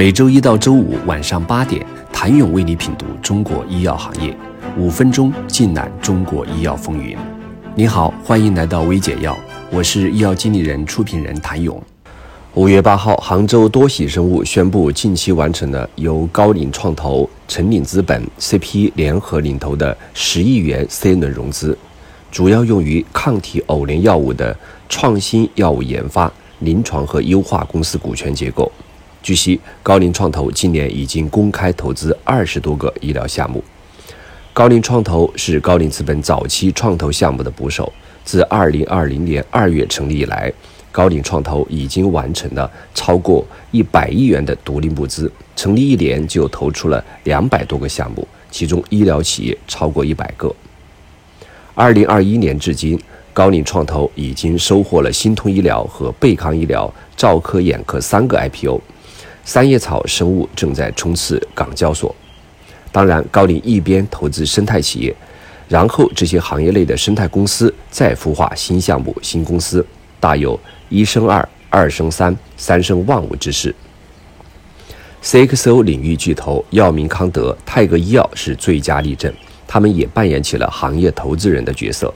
每周一到周五晚上八点，谭勇为你品读中国医药行业，五分钟尽览中国医药风云。你好，欢迎来到微解药，我是医药经理人、出品人谭勇。五月八号，杭州多喜生物宣布，近期完成了由高瓴创投、成领资本、CP 联合领投的十亿元 C 轮融资，主要用于抗体偶联药物的创新药物研发、临床和优化公司股权结构。据悉，高瓴创投今年已经公开投资二十多个医疗项目。高瓴创投是高瓴资本早期创投项目的捕手。自二零二零年二月成立以来，高瓴创投已经完成了超过一百亿元的独立募资。成立一年就投出了两百多个项目，其中医疗企业超过一百个。二零二一年至今，高瓴创投已经收获了新通医疗和贝康医疗、兆科眼科三个 IPO。三叶草生物正在冲刺港交所。当然，高瓴一边投资生态企业，然后这些行业内的生态公司再孵化新项目、新公司，大有一生二、二生三、三生万物之势。CXO 领域巨头药明康德、泰格医药是最佳例证，他们也扮演起了行业投资人的角色。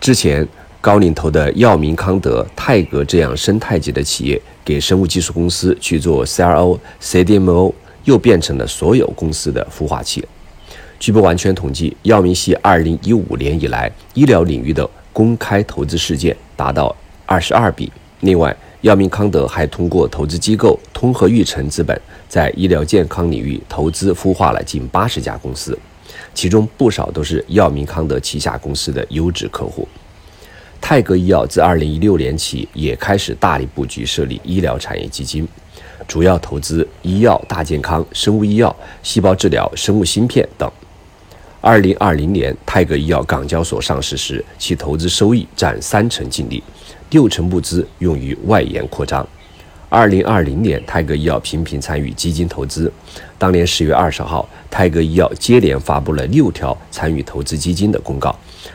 之前。高领头的药明康德、泰格这样生态级的企业，给生物技术公司去做 CRO、CDMO，又变成了所有公司的孵化器。据不完全统计，药明系2015年以来医疗领域的公开投资事件达到22笔。另外，药明康德还通过投资机构通和育成资本，在医疗健康领域投资孵化了近80家公司，其中不少都是药明康德旗下公司的优质客户。泰格医药自2016年起也开始大力布局设立医疗产业基金，主要投资医药大健康、生物医药、细胞治疗、生物芯片等。2020年，泰格医药港交所上市时，其投资收益占三成净利，六成募资用于外延扩张。2020年，泰格医药频频参与基金投资。当年10月20号，泰格医药接连发布了六条参与投资基金的公告，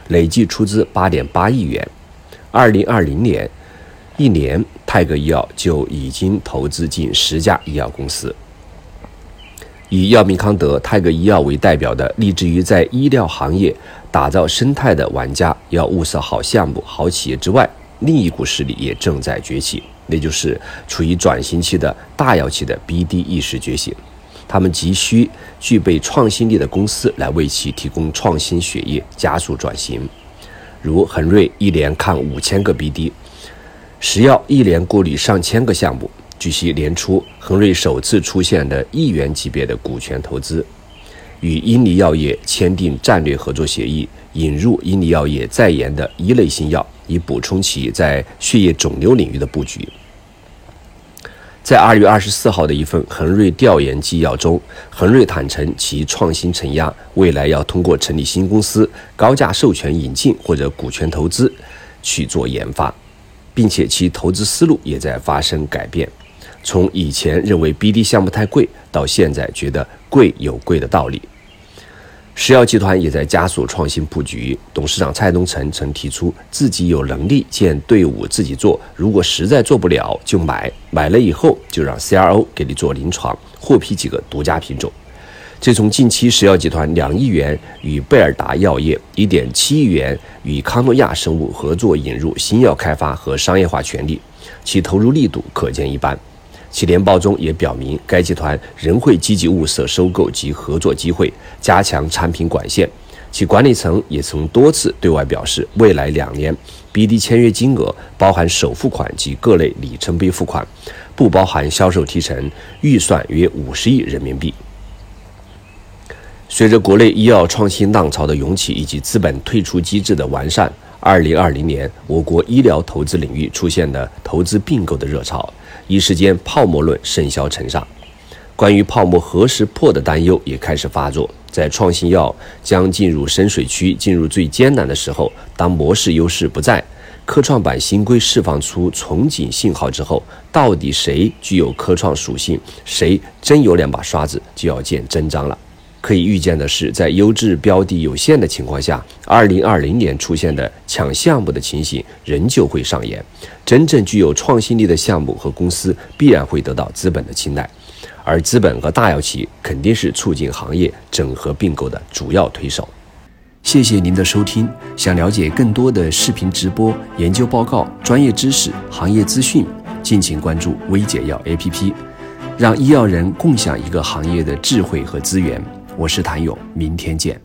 累计出资8.8亿元。二零二零年，一年，泰格医药就已经投资近十家医药公司。以药明康德、泰格医药为代表的，立志于在医疗行业打造生态的玩家，要物色好项目、好企业之外，另一股势力也正在崛起，那就是处于转型期的大药企的 BD 意识觉醒。他们急需具备创新力的公司来为其提供创新血液，加速转型。如恒瑞一连看五千个 BD，石药一连过滤上千个项目。据悉，年初恒瑞首次出现的亿元级别的股权投资，与英尼药业签订战略合作协议，引入英尼药业在研的一类新药，以补充其在血液肿瘤领域的布局。在二月二十四号的一份恒瑞调研纪要中，恒瑞坦诚其创新承压，未来要通过成立新公司、高价授权引进或者股权投资去做研发，并且其投资思路也在发生改变，从以前认为 BD 项目太贵，到现在觉得贵有贵的道理。石药集团也在加速创新布局。董事长蔡东成曾提出，自己有能力建队伍自己做，如果实在做不了就买，买了以后就让 CRO 给你做临床，获批几个独家品种。这从近期石药集团两亿元与贝尔达药业、一点七亿元与康诺亚生物合作引入新药开发和商业化权利，其投入力度可见一斑。其年报中也表明，该集团仍会积极物色收购及合作机会，加强产品管线。其管理层也曾多次对外表示，未来两年 BD 签约金额包含首付款及各类里程碑付款，不包含销售提成，预算约五十亿人民币。随着国内医药创新浪潮的涌起以及资本退出机制的完善，二零二零年我国医疗投资领域出现了投资并购的热潮。一时间，泡沫论甚嚣尘上，关于泡沫何时破的担忧也开始发作。在创新药将进入深水区、进入最艰难的时候，当模式优势不在，科创板新规释放出从紧信号之后，到底谁具有科创属性，谁真有两把刷子，就要见真章了。可以预见的是，在优质标的有限的情况下，二零二零年出现的抢项目的情形仍旧会上演。真正具有创新力的项目和公司必然会得到资本的青睐，而资本和大药企肯定是促进行业整合并购的主要推手。谢谢您的收听。想了解更多的视频直播、研究报告、专业知识、行业资讯，敬请关注微解药 APP，让医药人共享一个行业的智慧和资源。我是谭勇，明天见。